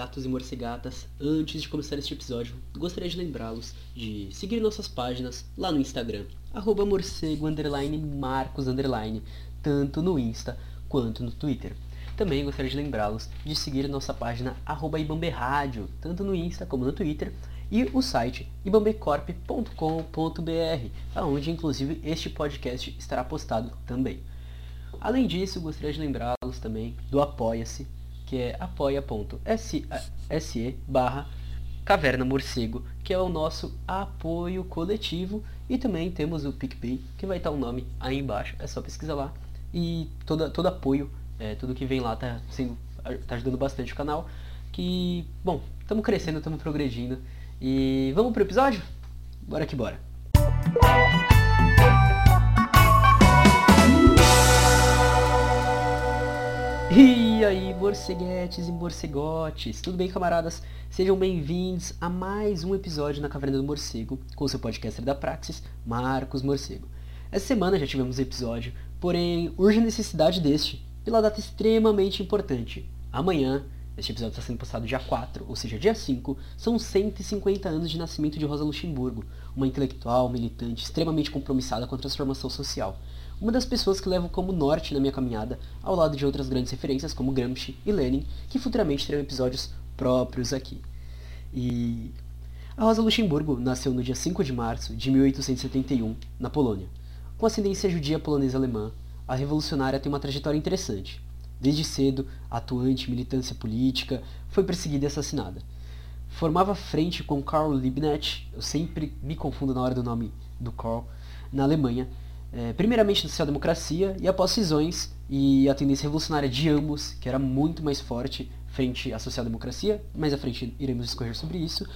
Morcegatos e morcegatas! Antes de começar este episódio, gostaria de lembrá-los de seguir nossas páginas lá no Instagram, arroba morcego underline marcos underline, tanto no Insta quanto no Twitter. Também gostaria de lembrá-los de seguir nossa página arroba Rádio, tanto no Insta como no Twitter, e o site ibambecorp.com.br, aonde inclusive este podcast estará postado também. Além disso, gostaria de lembrá-los também do Apoia-se, que é apoia.se barra Caverna Morcego, que é o nosso apoio coletivo. E também temos o PicPay, que vai estar o nome aí embaixo, é só pesquisar lá. E todo, todo apoio, é, tudo que vem lá está sendo, tá ajudando bastante o canal. Que, bom, estamos crescendo, estamos progredindo. E vamos pro episódio? Bora que bora! E aí, morceguetes e morcegotes, tudo bem, camaradas? Sejam bem-vindos a mais um episódio na Caverna do Morcego, com o seu podcaster da Praxis, Marcos Morcego. Essa semana já tivemos episódio, porém urge a necessidade deste, pela data extremamente importante. Amanhã, este episódio está sendo postado dia 4, ou seja, dia 5, são 150 anos de nascimento de Rosa Luxemburgo, uma intelectual, militante, extremamente compromissada com a transformação social uma das pessoas que levo como norte na minha caminhada, ao lado de outras grandes referências como Gramsci e Lenin, que futuramente terão episódios próprios aqui. E a Rosa Luxemburgo nasceu no dia 5 de março de 1871, na Polônia. Com ascendência judia polonesa-alemã, a revolucionária tem uma trajetória interessante. Desde cedo, atuante militância política, foi perseguida e assassinada. Formava frente com Karl Liebknecht, eu sempre me confundo na hora do nome do Karl, na Alemanha, é, primeiramente na social-democracia e após cisões e a tendência revolucionária de ambos, que era muito mais forte frente à social-democracia, mais à frente iremos discorrer sobre isso,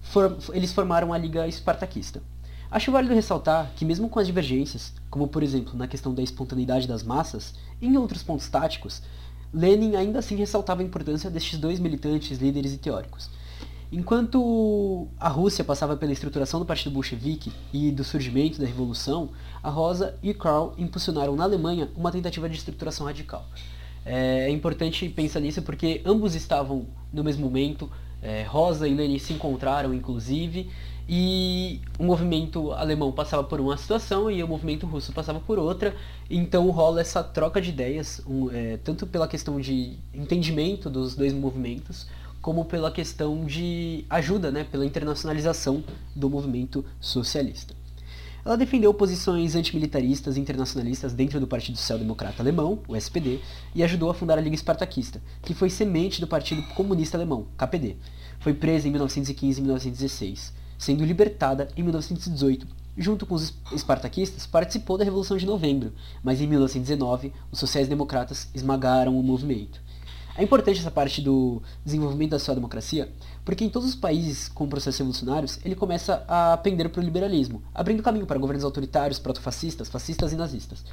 for, eles formaram a Liga Espartaquista. Acho válido ressaltar que mesmo com as divergências, como por exemplo na questão da espontaneidade das massas, em outros pontos táticos, Lenin ainda assim ressaltava a importância destes dois militantes, líderes e teóricos. Enquanto a Rússia passava pela estruturação do Partido Bolchevique e do surgimento da Revolução, a Rosa e Karl impulsionaram na Alemanha uma tentativa de estruturação radical. É importante pensar nisso porque ambos estavam no mesmo momento, é, Rosa e Lenin se encontraram inclusive, e o movimento alemão passava por uma situação e o movimento russo passava por outra, então rola essa troca de ideias, um, é, tanto pela questão de entendimento dos dois movimentos, como pela questão de ajuda, né, pela internacionalização do movimento socialista. Ela defendeu posições antimilitaristas e internacionalistas dentro do Partido Social Democrata Alemão, o SPD, e ajudou a fundar a Liga Espartaquista, que foi semente do Partido Comunista Alemão, KPD. Foi presa em 1915 e 1916, sendo libertada em 1918. Junto com os espartaquistas, participou da Revolução de Novembro, mas em 1919 os sociais-democratas esmagaram o movimento. É importante essa parte do desenvolvimento da social-democracia, porque em todos os países com processos revolucionários, ele começa a pender para o liberalismo, abrindo caminho para governos autoritários, protofascistas, fascistas e nazistas.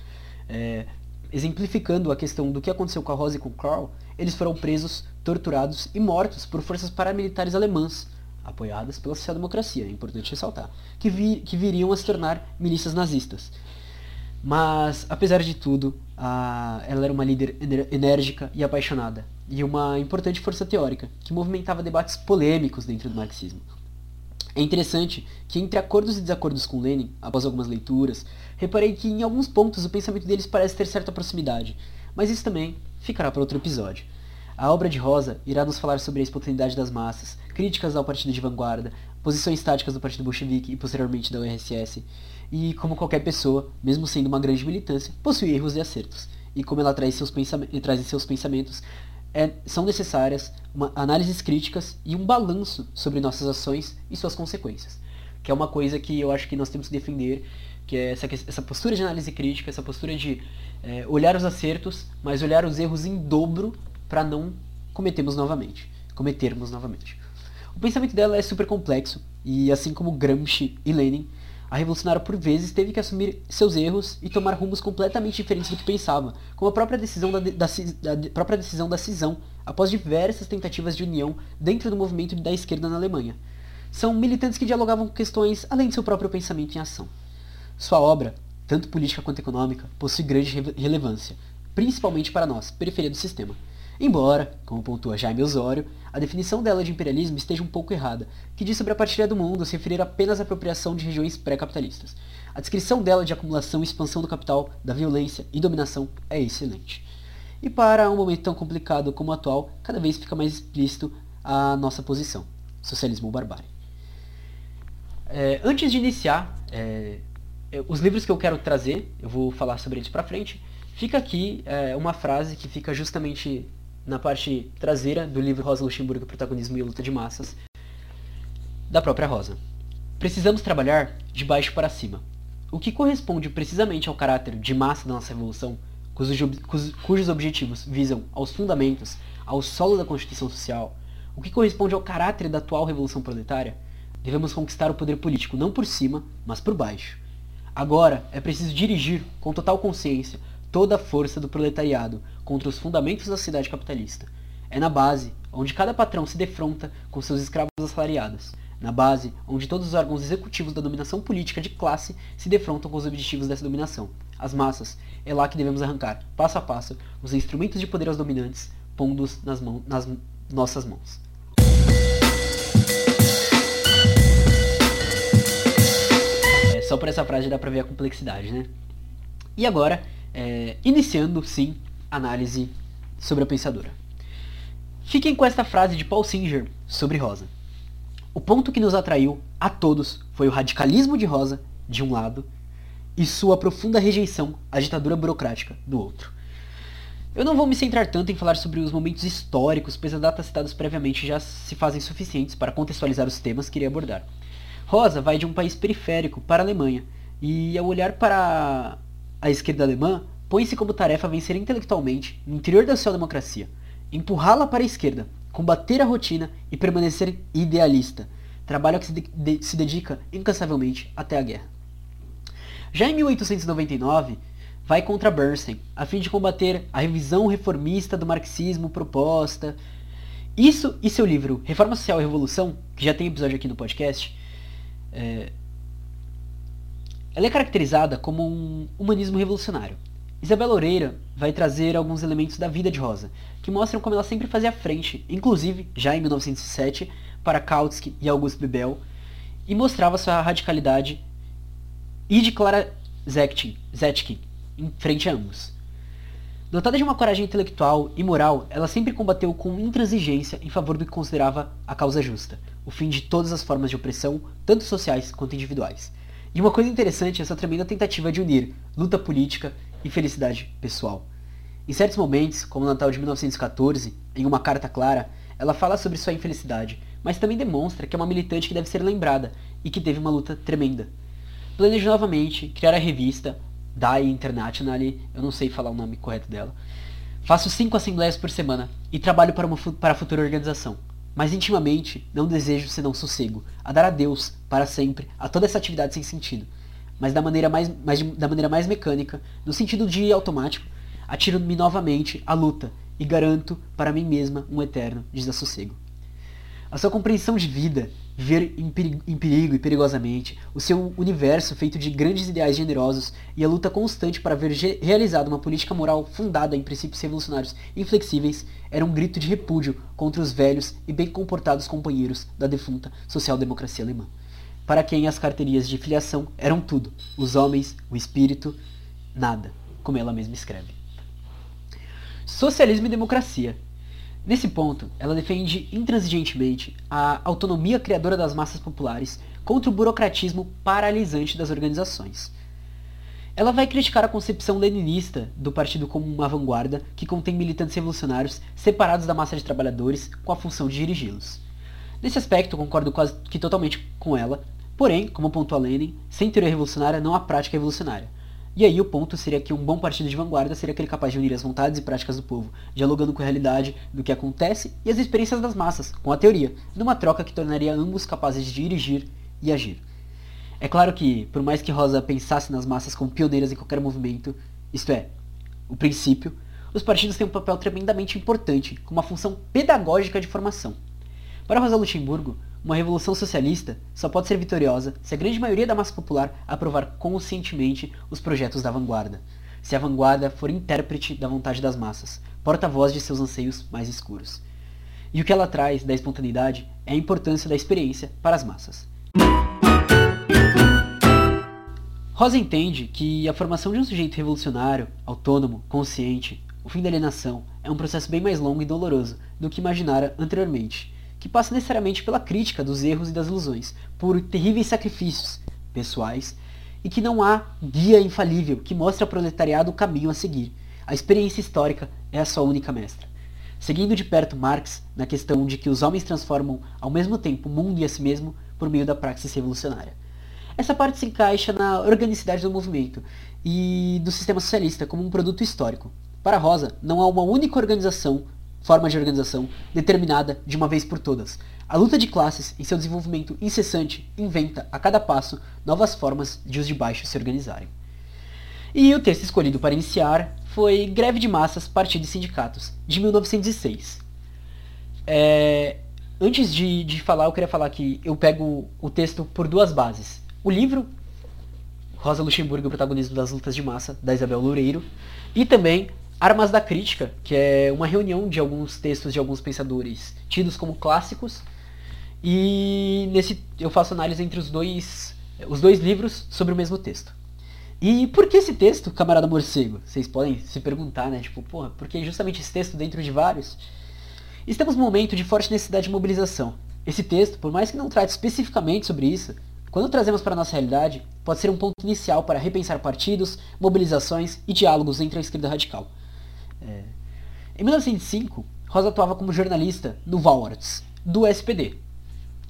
É, exemplificando a questão do que aconteceu com a Rosa e com o Karl, eles foram presos, torturados e mortos por forças paramilitares alemãs, apoiadas pela social-democracia, é importante ressaltar, que, vi, que viriam a se tornar milícias nazistas. Mas, apesar de tudo, ela era uma líder enérgica e apaixonada, e uma importante força teórica, que movimentava debates polêmicos dentro do marxismo. É interessante que, entre acordos e desacordos com Lenin, após algumas leituras, reparei que em alguns pontos o pensamento deles parece ter certa proximidade, mas isso também ficará para outro episódio. A obra de Rosa irá nos falar sobre a espontaneidade das massas, críticas ao partido de vanguarda, posições táticas do partido bolchevique e posteriormente da URSS, e como qualquer pessoa, mesmo sendo uma grande militância, possui erros e acertos. E como ela traz, seus traz em seus pensamentos, é, são necessárias uma, análises críticas e um balanço sobre nossas ações e suas consequências. Que é uma coisa que eu acho que nós temos que defender, que é essa, essa postura de análise crítica, essa postura de é, olhar os acertos, mas olhar os erros em dobro para não cometermos novamente. Cometermos novamente. O pensamento dela é super complexo, e assim como Gramsci e Lenin, a revolucionária por vezes teve que assumir seus erros e tomar rumos completamente diferentes do que pensava, como a própria decisão da, da, da, própria decisão da cisão, após diversas tentativas de união dentro do movimento da esquerda na Alemanha. São militantes que dialogavam com questões além de seu próprio pensamento em ação. Sua obra, tanto política quanto econômica, possui grande relevância, principalmente para nós, periferia do sistema. Embora, como pontua Jaime Osório, a definição dela de imperialismo esteja um pouco errada, que diz sobre a partilha do mundo se referir apenas à apropriação de regiões pré-capitalistas. A descrição dela de acumulação e expansão do capital, da violência e dominação é excelente. E para um momento tão complicado como o atual, cada vez fica mais explícito a nossa posição: socialismo ou barbárie. É, antes de iniciar, é, os livros que eu quero trazer, eu vou falar sobre eles para frente. Fica aqui é, uma frase que fica justamente na parte traseira do livro Rosa Luxemburgo, Protagonismo e Luta de Massas, da própria Rosa. Precisamos trabalhar de baixo para cima, o que corresponde precisamente ao caráter de massa da nossa revolução, cujos, objetivos visam aos fundamentos, ao solo da Constituição Social, o que corresponde ao caráter da atual revolução proletária, devemos conquistar o poder político não por cima, mas por baixo. Agora é preciso dirigir, com total consciência, toda a força do proletariado contra os fundamentos da sociedade capitalista. É na base onde cada patrão se defronta com seus escravos assalariados. Na base onde todos os órgãos executivos da dominação política de classe se defrontam com os objetivos dessa dominação. As massas. É lá que devemos arrancar, passo a passo, os instrumentos de poder aos dominantes, pondo-os nas, nas nossas mãos. É, só por essa frase dá pra ver a complexidade, né? E agora, é, iniciando, sim, análise sobre a pensadora. Fiquem com esta frase de Paul Singer sobre Rosa. O ponto que nos atraiu a todos foi o radicalismo de Rosa, de um lado, e sua profunda rejeição à ditadura burocrática, do outro. Eu não vou me centrar tanto em falar sobre os momentos históricos, pois as datas citadas previamente já se fazem suficientes para contextualizar os temas que irei abordar. Rosa vai de um país periférico para a Alemanha, e ao olhar para a esquerda alemã põe-se como tarefa vencer intelectualmente, no interior da social-democracia, empurrá-la para a esquerda, combater a rotina e permanecer idealista, trabalho que se, de se dedica incansavelmente até a guerra. Já em 1899, vai contra Bernstein, a fim de combater a revisão reformista do marxismo proposta. Isso e seu livro Reforma Social e Revolução, que já tem episódio aqui no podcast, é, ela é caracterizada como um humanismo revolucionário. Isabela Oreira vai trazer alguns elementos da vida de Rosa, que mostram como ela sempre fazia frente, inclusive já em 1907, para Kautsky e Augusto Bebel, e mostrava sua radicalidade e de Clara Zetkin, Zetkin em frente a ambos. Dotada de uma coragem intelectual e moral, ela sempre combateu com intransigência em favor do que considerava a causa justa, o fim de todas as formas de opressão, tanto sociais quanto individuais. E uma coisa interessante é essa tremenda tentativa de unir luta política e felicidade pessoal. Em certos momentos, como no Natal de 1914, em uma carta clara, ela fala sobre sua infelicidade, mas também demonstra que é uma militante que deve ser lembrada e que teve uma luta tremenda. Planejou novamente criar a revista Die Internationale, eu não sei falar o nome correto dela. Faço cinco assembleias por semana e trabalho para, uma, para a futura organização. Mas intimamente não desejo senão sossego, a dar a Deus, para sempre, a toda essa atividade sem sentido. Mas da maneira mais, mais, da maneira mais mecânica, no sentido de automático, atiro-me novamente à luta e garanto para mim mesma um eterno desassossego. A sua compreensão de vida, viver em perigo, em perigo, e perigosamente, o seu universo feito de grandes ideais generosos e a luta constante para ver realizada uma política moral fundada em princípios revolucionários inflexíveis era um grito de repúdio contra os velhos e bem comportados companheiros da defunta social-democracia alemã. Para quem as carteirinhas de filiação eram tudo, os homens, o espírito, nada, como ela mesma escreve. Socialismo e democracia Nesse ponto, ela defende intransigentemente a autonomia criadora das massas populares contra o burocratismo paralisante das organizações. Ela vai criticar a concepção leninista do partido como uma vanguarda que contém militantes revolucionários separados da massa de trabalhadores com a função de dirigi-los. Nesse aspecto, concordo quase que totalmente com ela, porém, como pontua Lenin, sem teoria revolucionária não há prática revolucionária. E aí o ponto seria que um bom partido de vanguarda seria aquele capaz de unir as vontades e práticas do povo, dialogando com a realidade do que acontece e as experiências das massas, com a teoria, numa troca que tornaria ambos capazes de dirigir e agir. É claro que, por mais que Rosa pensasse nas massas como pioneiras em qualquer movimento, isto é, o princípio, os partidos têm um papel tremendamente importante, com uma função pedagógica de formação. Para Rosa Luxemburgo, uma revolução socialista só pode ser vitoriosa se a grande maioria da massa popular aprovar conscientemente os projetos da vanguarda. se a vanguarda for intérprete da vontade das massas, porta-voz de seus anseios mais escuros. E o que ela traz da espontaneidade é a importância da experiência para as massas. Rosa entende que a formação de um sujeito revolucionário, autônomo, consciente, o fim da alienação, é um processo bem mais longo e doloroso do que imaginara anteriormente, que passa necessariamente pela crítica dos erros e das ilusões, por terríveis sacrifícios pessoais, e que não há guia infalível que mostre ao proletariado o caminho a seguir. A experiência histórica é a sua única mestra. Seguindo de perto Marx na questão de que os homens transformam ao mesmo tempo o mundo e a si mesmo por meio da praxis revolucionária. Essa parte se encaixa na organicidade do movimento e do sistema socialista como um produto histórico. Para Rosa, não há uma única organização, forma de organização, determinada de uma vez por todas. A luta de classes, em seu desenvolvimento incessante, inventa, a cada passo, novas formas de os de baixo se organizarem. E o texto escolhido para iniciar foi Greve de Massas, Partidos e Sindicatos, de 1906. É, antes de, de falar, eu queria falar que eu pego o texto por duas bases o livro Rosa Luxemburgo, o protagonismo das lutas de massa, da Isabel Loureiro, e também Armas da Crítica, que é uma reunião de alguns textos de alguns pensadores tidos como clássicos, e nesse eu faço análise entre os dois, os dois livros sobre o mesmo texto. E por que esse texto, camarada morcego? Vocês podem se perguntar, né? Tipo, porra, por que justamente esse texto dentro de vários? Estamos num momento de forte necessidade de mobilização. Esse texto, por mais que não trate especificamente sobre isso, quando trazemos para a nossa realidade, pode ser um ponto inicial para repensar partidos, mobilizações e diálogos entre a esquerda radical. É... Em 1905, Rosa atuava como jornalista no Valorts, do SPD.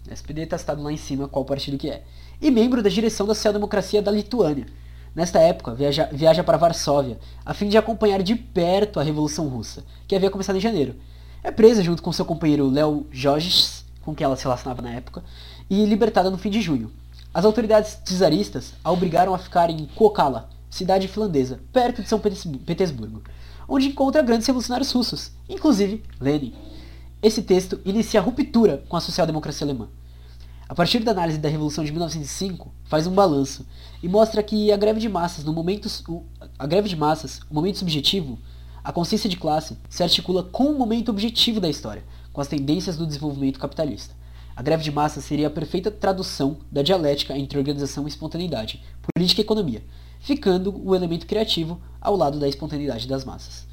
O SPD está citado lá em cima qual partido que é. E membro da direção da social-democracia da Lituânia. Nesta época, viaja, viaja para Varsóvia, a fim de acompanhar de perto a Revolução Russa, que havia começado em janeiro. É presa junto com seu companheiro Léo Jorges, com quem ela se relacionava na época, e libertada no fim de junho. As autoridades czaristas a obrigaram a ficar em Kokala, cidade finlandesa, perto de São Petersburgo, onde encontra grandes revolucionários russos, inclusive Lenin. Esse texto inicia a ruptura com a social-democracia alemã. A partir da análise da Revolução de 1905, faz um balanço e mostra que a greve de massas, no momento, a greve de massas, o momento subjetivo, a consciência de classe, se articula com o momento objetivo da história, com as tendências do desenvolvimento capitalista. A greve de massa seria a perfeita tradução da dialética entre organização e espontaneidade, política e economia, ficando o elemento criativo ao lado da espontaneidade das massas.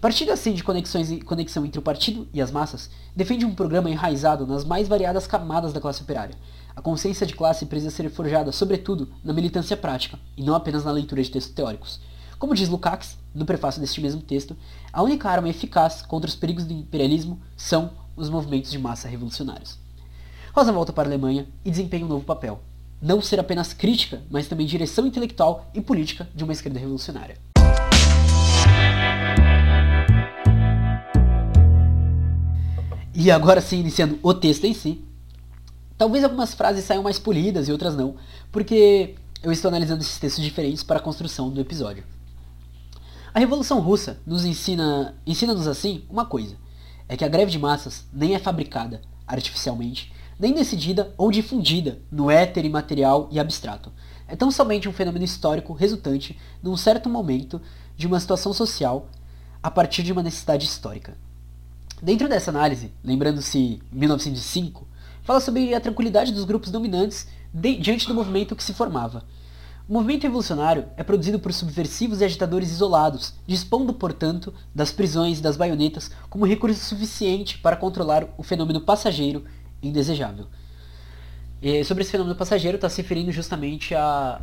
Partindo assim de conexões conexão entre o partido e as massas, defende um programa enraizado nas mais variadas camadas da classe operária. A consciência de classe precisa ser forjada, sobretudo, na militância prática, e não apenas na leitura de textos teóricos. Como diz Lukács, no prefácio deste mesmo texto, a única arma eficaz contra os perigos do imperialismo são os movimentos de massa revolucionários. Rosa volta para a Alemanha e desempenha um novo papel. Não ser apenas crítica, mas também direção intelectual e política de uma esquerda revolucionária. E agora sim, iniciando o texto em si. Talvez algumas frases saiam mais polidas e outras não, porque eu estou analisando esses textos diferentes para a construção do episódio. A Revolução Russa nos ensina, ensina-nos assim uma coisa, é que a greve de massas nem é fabricada artificialmente, nem decidida ou difundida no éter imaterial e abstrato. É tão somente um fenômeno histórico resultante, num certo momento, de uma situação social a partir de uma necessidade histórica. Dentro dessa análise, lembrando-se 1905, fala sobre a tranquilidade dos grupos dominantes diante do movimento que se formava. O movimento revolucionário é produzido por subversivos e agitadores isolados, dispondo, portanto, das prisões e das baionetas como recurso suficiente para controlar o fenômeno passageiro indesejável. E sobre esse fenômeno passageiro está se referindo justamente a,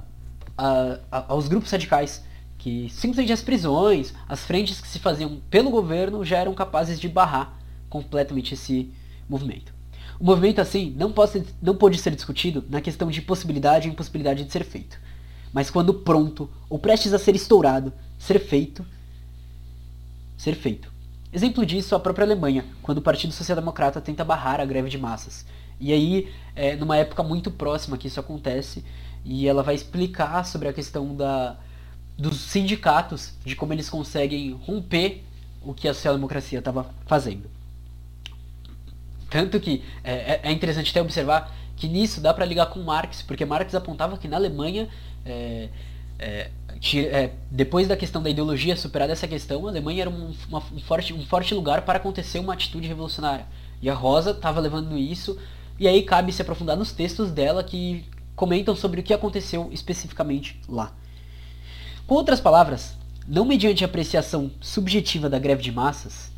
a, a, aos grupos radicais, que simplesmente as prisões, as frentes que se faziam pelo governo já eram capazes de barrar completamente esse movimento. O movimento assim não pode, não pode ser discutido na questão de possibilidade e impossibilidade de ser feito. Mas quando pronto, ou prestes a ser estourado, ser feito, ser feito. Exemplo disso a própria Alemanha, quando o Partido Social Democrata tenta barrar a greve de massas. E aí, é, numa época muito próxima que isso acontece, e ela vai explicar sobre a questão da, dos sindicatos, de como eles conseguem romper o que a social-democracia estava fazendo. Tanto que é, é, é, interessante até observar que nisso dá para ligar com Marx, porque Marx apontava que na Alemanha, é, é, é, depois da questão da ideologia superada essa questão, a Alemanha era um, uma, um, forte, um forte lugar para acontecer uma atitude revolucionária. E a Rosa estava levando isso, e aí cabe se aprofundar nos textos dela que comentam sobre o que aconteceu especificamente lá. Com outras palavras, não mediante apreciação subjetiva da greve de massas,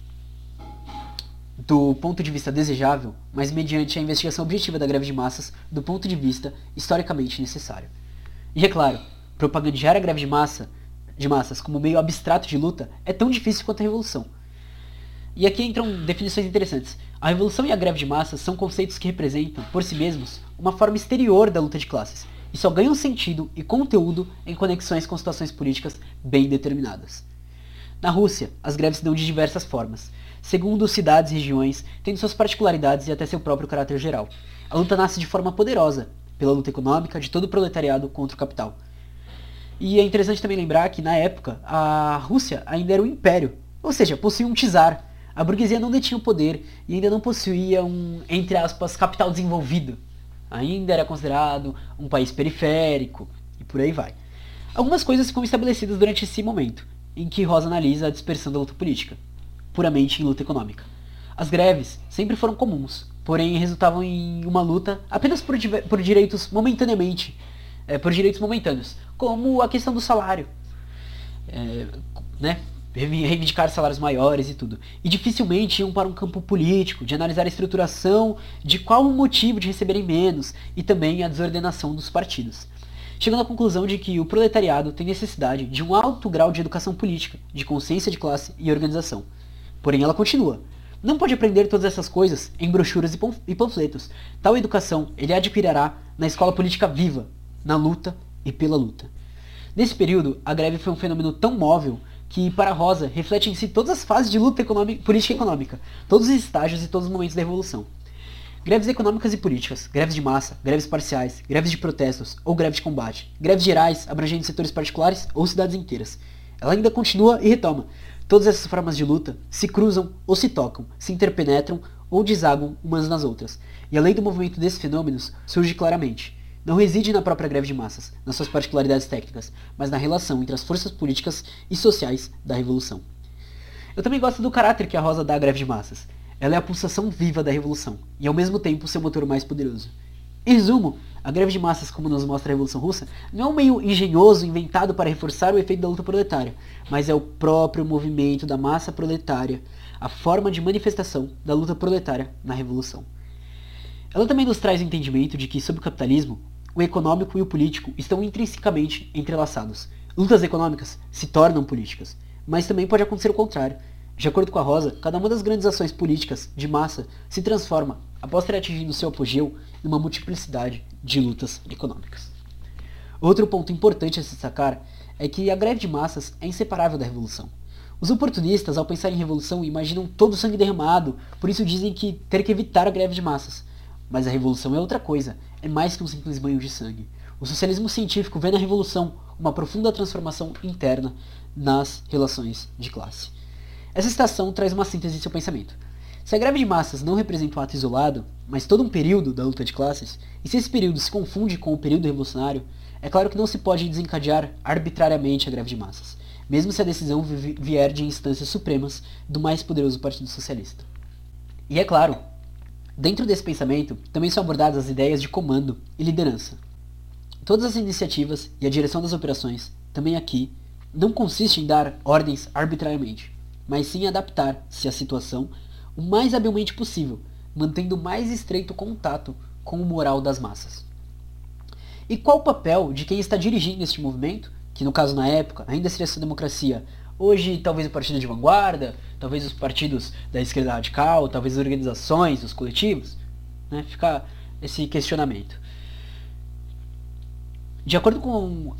do ponto de vista desejável, mas mediante a investigação objetiva da greve de massas do ponto de vista historicamente necessário. E é claro, propagandear a greve de massa de massas como meio abstrato de luta é tão difícil quanto a revolução. E aqui entram definições interessantes. A revolução e a greve de massas são conceitos que representam, por si mesmos, uma forma exterior da luta de classes, e só ganham sentido e conteúdo em conexões com situações políticas bem determinadas. Na Rússia, as greves se dão de diversas formas, segundo cidades e regiões, tendo suas particularidades e até seu próprio caráter geral. A luta nasce de forma poderosa, pela luta econômica de todo o proletariado contra o capital. E é interessante também lembrar que, na época, a Rússia ainda era um império, ou seja, possuía um czar. A burguesia não detinha o poder e ainda não possuía um, entre aspas, capital desenvolvido. Ainda era considerado um país periférico e por aí vai. Algumas coisas ficam estabelecidas durante esse momento, em que Rosa analisa a dispersão da luta política, puramente em luta econômica. As greves sempre foram comuns, porém resultavam em uma luta apenas por, por direitos momentaneamente, é, por direitos momentâneos, como a questão do salário, é, né? reivindicar salários maiores e tudo. E dificilmente iam para um campo político, de analisar a estruturação, de qual o motivo de receberem menos e também a desordenação dos partidos. Chegando à conclusão de que o proletariado tem necessidade de um alto grau de educação política, de consciência de classe e organização. Porém, ela continua. Não pode aprender todas essas coisas em brochuras e panfletos. Tal educação ele adquirirá na escola política viva, na luta e pela luta. Nesse período, a greve foi um fenômeno tão móvel que, para Rosa, reflete em si todas as fases de luta econômica, política e econômica, todos os estágios e todos os momentos da revolução. Greves econômicas e políticas, greves de massa, greves parciais, greves de protestos ou greves de combate, greves gerais abrangendo setores particulares ou cidades inteiras. Ela ainda continua e retoma. Todas essas formas de luta se cruzam ou se tocam, se interpenetram ou desaguam umas nas outras. E a lei do movimento desses fenômenos surge claramente não reside na própria greve de massas, nas suas particularidades técnicas, mas na relação entre as forças políticas e sociais da revolução. Eu também gosto do caráter que a Rosa dá à greve de massas. Ela é a pulsação viva da revolução, e ao mesmo tempo seu motor mais poderoso. Em resumo, a greve de massas, como nos mostra a Revolução Russa, não é um meio engenhoso inventado para reforçar o efeito da luta proletária, mas é o próprio movimento da massa proletária, a forma de manifestação da luta proletária na Revolução. Ela também nos traz o entendimento de que, sob o capitalismo, o econômico e o político estão intrinsecamente entrelaçados. Lutas econômicas se tornam políticas, mas também pode acontecer o contrário. De acordo com a Rosa, cada uma das grandes ações políticas de massa se transforma, após ter atingido seu apogeu, numa multiplicidade de lutas econômicas. Outro ponto importante a se destacar é que a greve de massas é inseparável da revolução. Os oportunistas, ao pensar em revolução, imaginam todo o sangue derramado, por isso dizem que ter que evitar a greve de massas. Mas a revolução é outra coisa, é mais que um simples banho de sangue. O socialismo científico vê na revolução uma profunda transformação interna nas relações de classe. Essa citação traz uma síntese de seu pensamento. Se a greve de massas não representa um ato isolado, mas todo um período da luta de classes, e se esse período se confunde com o período revolucionário, é claro que não se pode desencadear arbitrariamente a greve de massas, mesmo se a decisão vier de instâncias supremas do mais poderoso Partido Socialista. E é claro, Dentro desse pensamento, também são abordadas as ideias de comando e liderança. Todas as iniciativas e a direção das operações, também aqui, não consiste em dar ordens arbitrariamente, mas sim adaptar-se à situação o mais habilmente possível, mantendo o mais estreito contato com o moral das massas. E qual o papel de quem está dirigindo este movimento, que no caso na época ainda seria essa democracia Hoje, talvez o partido de vanguarda, talvez os partidos da esquerda radical, talvez as organizações, os coletivos, né? Fica esse questionamento. De acordo com,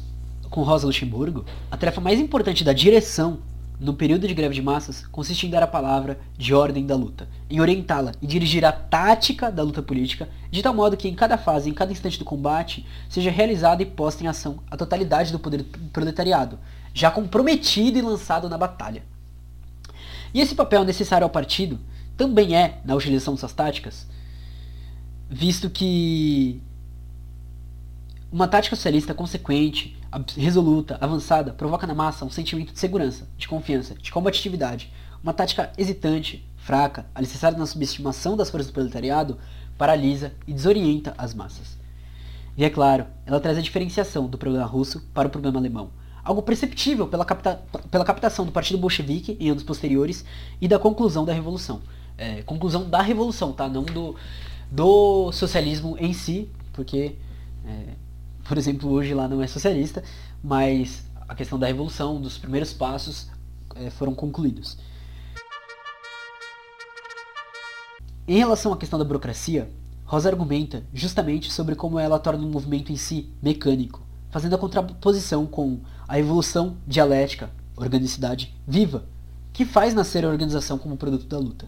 com Rosa Luxemburgo, a tarefa mais importante da direção no período de greve de massas consiste em dar a palavra de ordem da luta, em orientá-la e dirigir a tática da luta política, de tal modo que em cada fase, em cada instante do combate, seja realizada e posta em ação a totalidade do poder proletariado, já comprometido e lançado na batalha. E esse papel necessário ao partido também é na utilização dessas táticas, visto que uma tática socialista consequente, resoluta, avançada, provoca na massa um sentimento de segurança, de confiança, de combatividade. Uma tática hesitante, fraca, alicerçada na subestimação das forças do proletariado, paralisa e desorienta as massas. E é claro, ela traz a diferenciação do problema russo para o problema alemão. Algo perceptível pela, capta pela captação do Partido Bolchevique em anos posteriores e da conclusão da Revolução. É, conclusão da Revolução, tá? Não do, do socialismo em si, porque, é, por exemplo, hoje lá não é socialista, mas a questão da Revolução, dos primeiros passos, é, foram concluídos. Em relação à questão da burocracia, Rosa argumenta justamente sobre como ela torna o movimento em si mecânico, fazendo a contraposição com a evolução dialética, organicidade viva, que faz nascer a organização como produto da luta.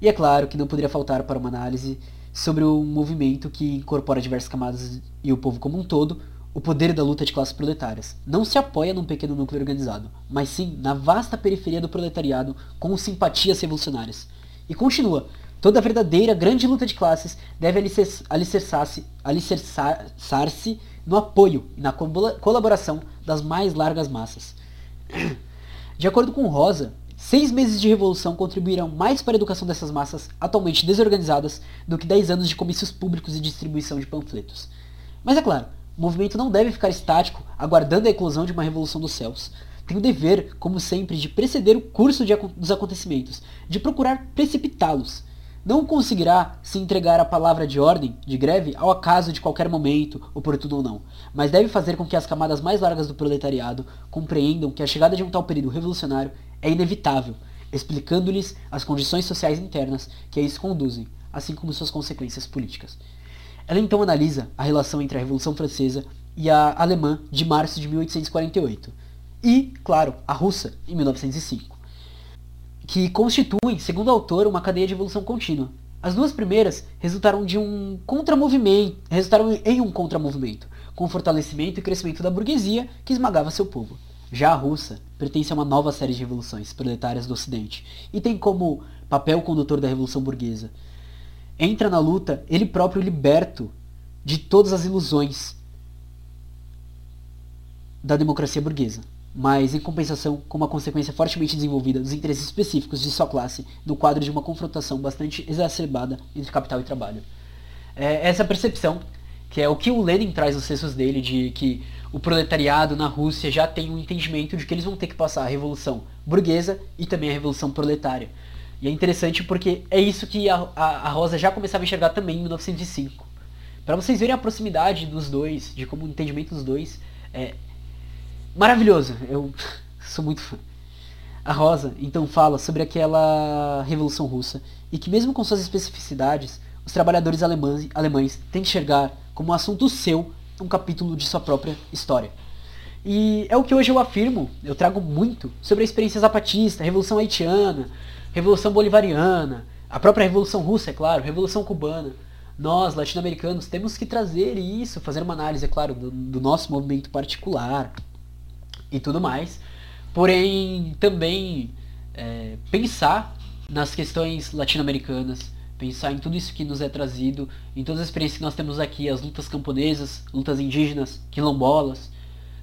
E é claro que não poderia faltar para uma análise sobre um movimento que incorpora diversas camadas e o povo como um todo, o poder da luta de classes proletárias. Não se apoia num pequeno núcleo organizado, mas sim na vasta periferia do proletariado com simpatias revolucionárias. E continua, Toda verdadeira grande luta de classes deve alicerçar-se alicerçar no apoio e na colaboração das mais largas massas. De acordo com Rosa, seis meses de revolução contribuirão mais para a educação dessas massas atualmente desorganizadas do que dez anos de comícios públicos e distribuição de panfletos. Mas é claro, o movimento não deve ficar estático, aguardando a eclosão de uma revolução dos céus. Tem o dever, como sempre, de preceder o curso de, dos acontecimentos, de procurar precipitá-los não conseguirá se entregar à palavra de ordem, de greve, ao acaso de qualquer momento, oportuno ou não, mas deve fazer com que as camadas mais largas do proletariado compreendam que a chegada de um tal período revolucionário é inevitável, explicando-lhes as condições sociais internas que a isso conduzem, assim como suas consequências políticas. Ela então analisa a relação entre a Revolução Francesa e a alemã de março de 1848, e, claro, a russa, em 1905 que constituem, segundo o autor, uma cadeia de evolução contínua. As duas primeiras resultaram de um contramovimento, resultaram em um contramovimento, com o fortalecimento e crescimento da burguesia que esmagava seu povo. Já a russa pertence a uma nova série de revoluções proletárias do Ocidente e tem como papel condutor da revolução burguesa. Entra na luta ele próprio liberto de todas as ilusões da democracia burguesa mas em compensação com uma consequência fortemente desenvolvida dos interesses específicos de sua classe no quadro de uma confrontação bastante exacerbada entre capital e trabalho. É essa percepção, que é o que o Lenin traz nos textos dele, de que o proletariado na Rússia já tem um entendimento de que eles vão ter que passar a revolução burguesa e também a revolução proletária. E é interessante porque é isso que a, a, a Rosa já começava a enxergar também em 1905. Para vocês verem a proximidade dos dois, de como o entendimento dos dois é, maravilhoso. Eu sou muito fã. A Rosa então fala sobre aquela Revolução Russa e que mesmo com suas especificidades, os trabalhadores alemães, alemães têm que enxergar como um assunto seu um capítulo de sua própria história. E é o que hoje eu afirmo, eu trago muito sobre a experiência zapatista, a Revolução Haitiana, Revolução Bolivariana, a própria Revolução Russa, é claro, Revolução Cubana. Nós, latino-americanos, temos que trazer isso, fazer uma análise, é claro, do, do nosso movimento particular, e tudo mais. Porém, também é, pensar nas questões latino-americanas, pensar em tudo isso que nos é trazido, em todas as experiências que nós temos aqui, as lutas camponesas, lutas indígenas, quilombolas,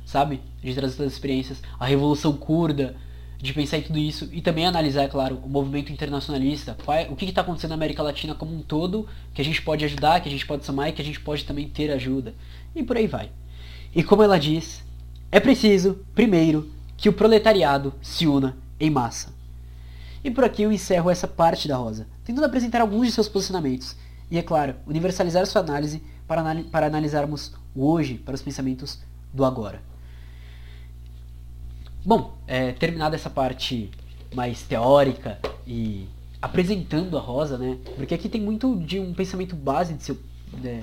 sabe? De trazer todas as experiências, a revolução curda, de pensar em tudo isso e também analisar, é claro, o movimento internacionalista, é, o que está acontecendo na América Latina como um todo, que a gente pode ajudar, que a gente pode somar e que a gente pode também ter ajuda. E por aí vai. E como ela diz, é preciso, primeiro, que o proletariado se una em massa. E por aqui eu encerro essa parte da Rosa, tentando apresentar alguns de seus posicionamentos. E, é claro, universalizar sua análise para, para analisarmos o hoje para os pensamentos do agora. Bom, é, terminada essa parte mais teórica e apresentando a Rosa, né? Porque aqui tem muito de um pensamento base de seu, né,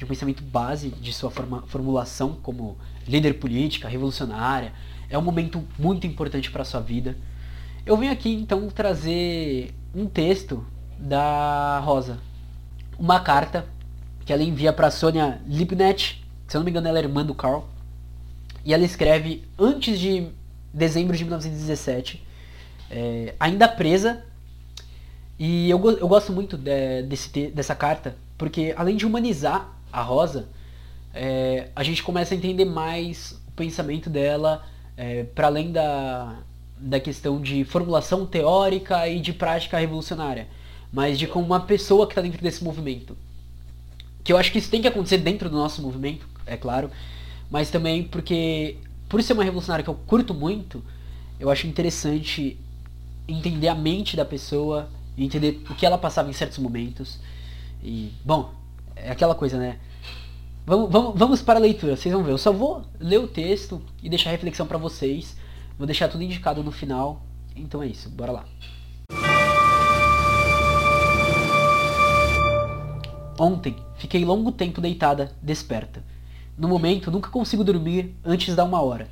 de um pensamento base de sua forma, formulação como líder política, revolucionária. É um momento muito importante para a sua vida. Eu venho aqui então trazer um texto da Rosa. Uma carta que ela envia para Sônia Lipnet, se eu não me engano ela é irmã do Carl. E ela escreve antes de dezembro de 1917, é, ainda presa. E eu, eu gosto muito de, desse, dessa carta, porque além de humanizar a Rosa, é, a gente começa a entender mais o pensamento dela, é, para além da, da questão de formulação teórica e de prática revolucionária, mas de como uma pessoa que está dentro desse movimento. Que eu acho que isso tem que acontecer dentro do nosso movimento, é claro, mas também porque, por ser uma revolucionária que eu curto muito, eu acho interessante entender a mente da pessoa, entender o que ela passava em certos momentos. E, bom, é aquela coisa, né? Vamos, vamos, vamos para a leitura, vocês vão ver. Eu só vou ler o texto e deixar a reflexão para vocês. Vou deixar tudo indicado no final. Então é isso, bora lá. Ontem fiquei longo tempo deitada, desperta. No momento nunca consigo dormir antes da uma hora.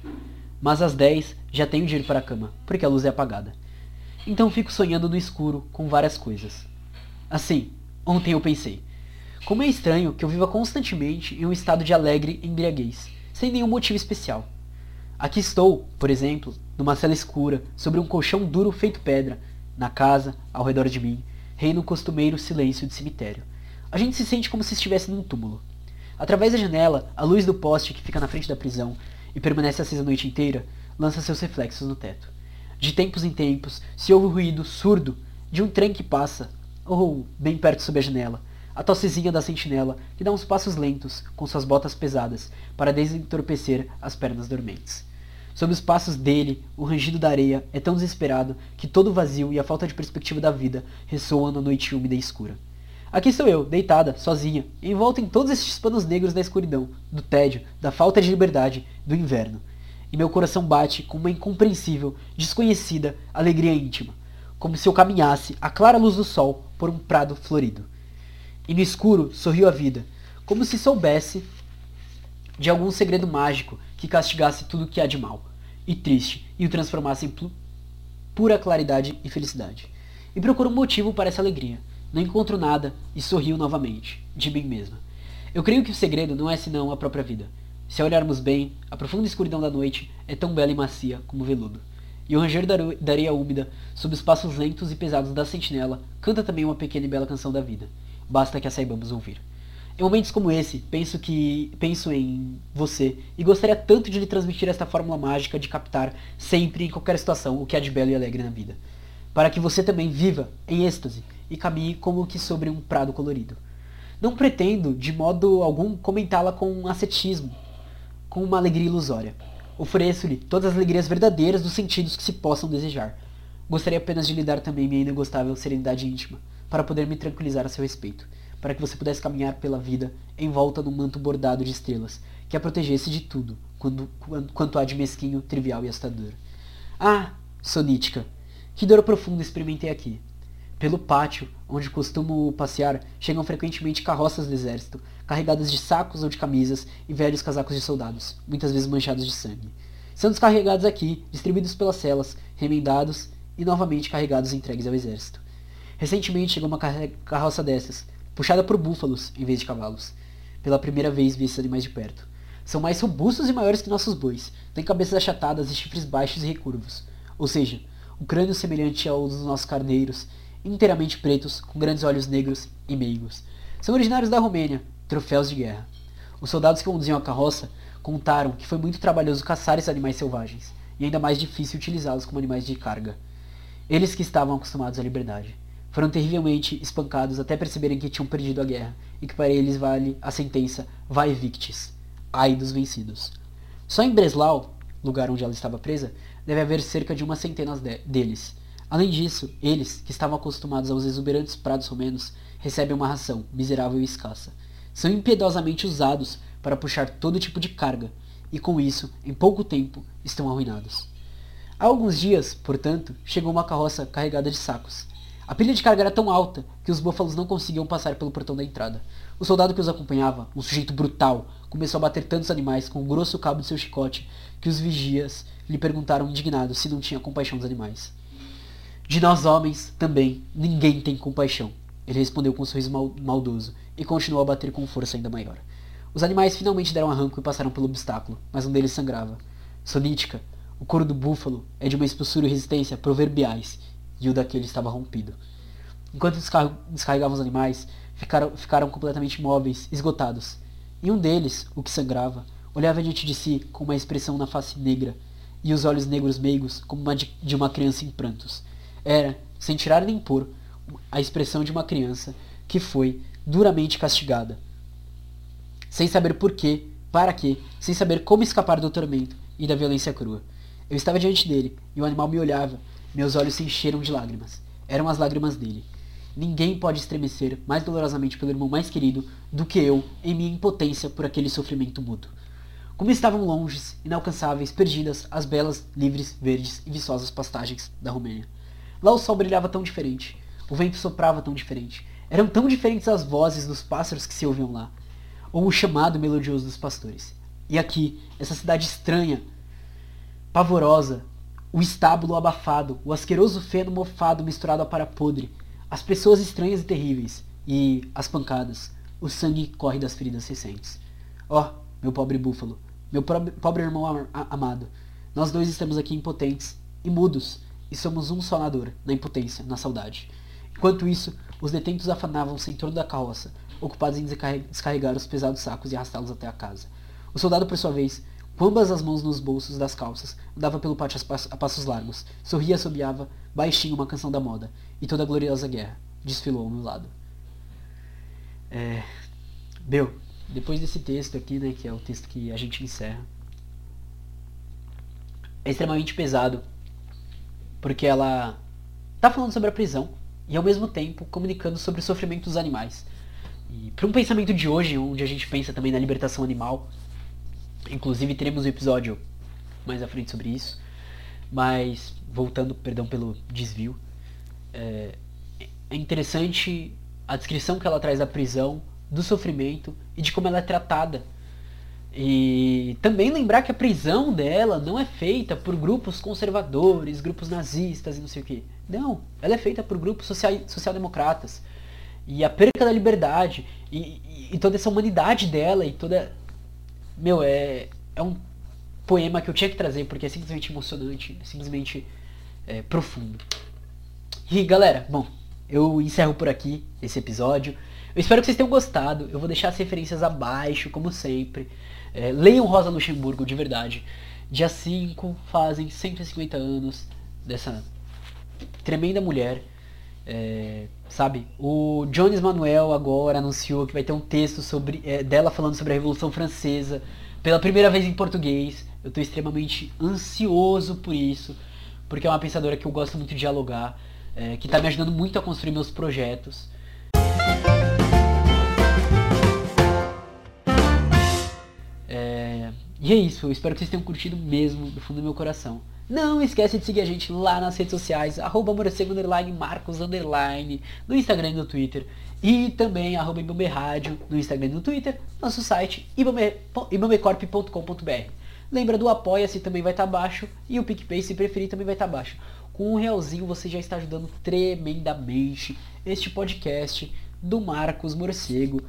Mas às 10 já tenho de ir para a cama, porque a luz é apagada. Então fico sonhando no escuro com várias coisas. Assim, ontem eu pensei, como é estranho que eu viva constantemente em um estado de alegre embriaguez, sem nenhum motivo especial. Aqui estou, por exemplo, numa cela escura, sobre um colchão duro feito pedra. Na casa, ao redor de mim, reina o costumeiro silêncio de cemitério. A gente se sente como se estivesse num túmulo. Através da janela, a luz do poste que fica na frente da prisão e permanece acesa a noite inteira, lança seus reflexos no teto. De tempos em tempos, se ouve o ruído surdo de um trem que passa, ou bem perto sob a janela, a tossezinha da sentinela, que dá uns passos lentos, com suas botas pesadas, para desentorpecer as pernas dormentes. Sob os passos dele, o rangido da areia é tão desesperado que todo o vazio e a falta de perspectiva da vida ressoam na noite úmida e escura. Aqui estou eu, deitada, sozinha, envolta em todos esses panos negros da escuridão, do tédio, da falta de liberdade, do inverno. E meu coração bate com uma incompreensível, desconhecida alegria íntima, como se eu caminhasse à clara luz do sol por um prado florido. E no escuro sorriu a vida, como se soubesse de algum segredo mágico que castigasse tudo que há de mal e triste e o transformasse em pura claridade e felicidade. E procuro um motivo para essa alegria. Não encontro nada e sorrio novamente, de mim mesma. Eu creio que o segredo não é senão a própria vida. Se olharmos bem, a profunda escuridão da noite é tão bela e macia como veludo. E o ranger da areia úmida, sob os passos lentos e pesados da sentinela, canta também uma pequena e bela canção da vida basta que a saibamos ouvir. Em momentos como esse, penso que penso em você e gostaria tanto de lhe transmitir esta fórmula mágica de captar sempre em qualquer situação o que há de belo e alegre na vida, para que você também viva em êxtase e caminhe como que sobre um prado colorido. Não pretendo, de modo algum, comentá-la com um ascetismo, com uma alegria ilusória. Ofereço-lhe todas as alegrias verdadeiras dos sentidos que se possam desejar. Gostaria apenas de lhe dar também minha inegostável serenidade íntima, para poder me tranquilizar a seu respeito, para que você pudesse caminhar pela vida em volta num manto bordado de estrelas, que a protegesse de tudo, quando, quanto há de mesquinho, trivial e assustador. Ah, sonítica, que dor profunda experimentei aqui. Pelo pátio, onde costumo passear, chegam frequentemente carroças do exército, carregadas de sacos ou de camisas e velhos casacos de soldados, muitas vezes manchados de sangue. São descarregados aqui, distribuídos pelas celas, remendados e novamente carregados e entregues ao exército. Recentemente chegou uma carroça dessas, puxada por búfalos em vez de cavalos. Pela primeira vez vi esses animais de perto. São mais robustos e maiores que nossos bois. Têm cabeças achatadas e chifres baixos e recurvos. Ou seja, um crânio semelhante ao dos nossos carneiros, inteiramente pretos, com grandes olhos negros e meigos. São originários da Romênia, troféus de guerra. Os soldados que conduziam a carroça contaram que foi muito trabalhoso caçar esses animais selvagens, e ainda mais difícil utilizá-los como animais de carga. Eles que estavam acostumados à liberdade. Foram terrivelmente espancados até perceberem que tinham perdido a guerra e que para eles vale a sentença vai victis, ai dos vencidos. Só em Breslau, lugar onde ela estava presa, deve haver cerca de uma centena de deles. Além disso, eles, que estavam acostumados aos exuberantes prados romenos, recebem uma ração miserável e escassa. São impiedosamente usados para puxar todo tipo de carga, e com isso, em pouco tempo, estão arruinados. Há alguns dias, portanto, chegou uma carroça carregada de sacos, a pilha de carga era tão alta que os búfalos não conseguiam passar pelo portão da entrada. O soldado que os acompanhava, um sujeito brutal, começou a bater tantos animais com o grosso cabo de seu chicote que os vigias lhe perguntaram indignados se não tinha compaixão dos animais. De nós homens, também, ninguém tem compaixão, ele respondeu com um sorriso mal maldoso e continuou a bater com força ainda maior. Os animais finalmente deram arranco e passaram pelo obstáculo, mas um deles sangrava. Sonítica, o couro do búfalo é de uma espessura e resistência proverbiais e o daquele estava rompido. Enquanto descarregavam os animais, ficaram, ficaram completamente imóveis, esgotados. E um deles, o que sangrava, olhava diante de si com uma expressão na face negra e os olhos negros meigos como uma de, de uma criança em prantos. Era, sem tirar nem pôr, a expressão de uma criança que foi duramente castigada. Sem saber por quê, para quê, sem saber como escapar do tormento e da violência crua. Eu estava diante dele e o animal me olhava. Meus olhos se encheram de lágrimas. Eram as lágrimas dele. Ninguém pode estremecer mais dolorosamente pelo irmão mais querido do que eu em minha impotência por aquele sofrimento mútuo. Como estavam longes, inalcançáveis, perdidas, as belas, livres, verdes e viçosas pastagens da Romênia. Lá o sol brilhava tão diferente, o vento soprava tão diferente, eram tão diferentes as vozes dos pássaros que se ouviam lá, ou o chamado melodioso dos pastores. E aqui, essa cidade estranha, pavorosa, o estábulo abafado, o asqueroso feno mofado misturado a para podre, as pessoas estranhas e terríveis, e as pancadas, o sangue que corre das feridas recentes. Ó, oh, meu pobre búfalo, meu pobre irmão amado, nós dois estamos aqui impotentes e mudos, e somos um só na dor, na impotência, na saudade. Enquanto isso, os detentos afanavam-se em torno da carroça, ocupados em descarregar os pesados sacos e arrastá-los até a casa. O soldado, por sua vez, com ambas as mãos nos bolsos das calças, andava pelo pátio a passos largos, sorria e assobiava baixinho uma canção da moda, e toda a gloriosa guerra desfilou ao meu lado. É... Meu, depois desse texto aqui, né, que é o texto que a gente encerra, é extremamente pesado, porque ela tá falando sobre a prisão e ao mesmo tempo comunicando sobre o sofrimento dos animais. E para um pensamento de hoje, onde a gente pensa também na libertação animal, inclusive teremos um episódio mais à frente sobre isso, mas voltando, perdão pelo desvio, é, é interessante a descrição que ela traz da prisão do sofrimento e de como ela é tratada. E também lembrar que a prisão dela não é feita por grupos conservadores, grupos nazistas e não sei o que. Não, ela é feita por grupos social-democratas. E a perca da liberdade e, e, e, toda essa humanidade dela e toda. Meu, é, é um poema que eu tinha que trazer porque é simplesmente emocionante, é simplesmente é, profundo. E galera, bom, eu encerro por aqui esse episódio. Eu espero que vocês tenham gostado. Eu vou deixar as referências abaixo, como sempre. É, leiam Rosa Luxemburgo, de verdade. Dia 5 fazem 150 anos dessa tremenda mulher. É, sabe? O Jones Manuel agora anunciou que vai ter um texto sobre é, dela falando sobre a Revolução Francesa pela primeira vez em português. Eu estou extremamente ansioso por isso, porque é uma pensadora que eu gosto muito de dialogar, é, que está me ajudando muito a construir meus projetos. E é isso, eu espero que vocês tenham curtido mesmo do fundo do meu coração. Não esquece de seguir a gente lá nas redes sociais, arroba morcego, underline, marcos, underline, no Instagram e no Twitter. E também arroba Ibambe Rádio no Instagram e no Twitter, nosso site ibambecorp.com.br. Lembra do Apoia-se também vai estar tá abaixo e o PicPay se preferir também vai estar tá abaixo. Com um realzinho você já está ajudando tremendamente este podcast do Marcos Morcego.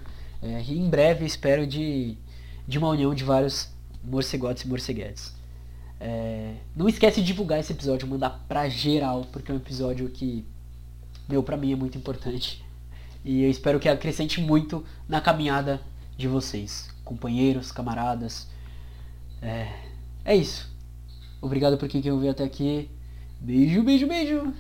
É, em breve espero de, de uma união de vários morcegotes e morceguetes. É, não esquece de divulgar esse episódio, mandar pra geral, porque é um episódio que, meu, pra mim é muito importante. E eu espero que acrescente muito na caminhada de vocês, companheiros, camaradas. É, é isso. Obrigado por quem ouviu até aqui. Beijo, beijo, beijo.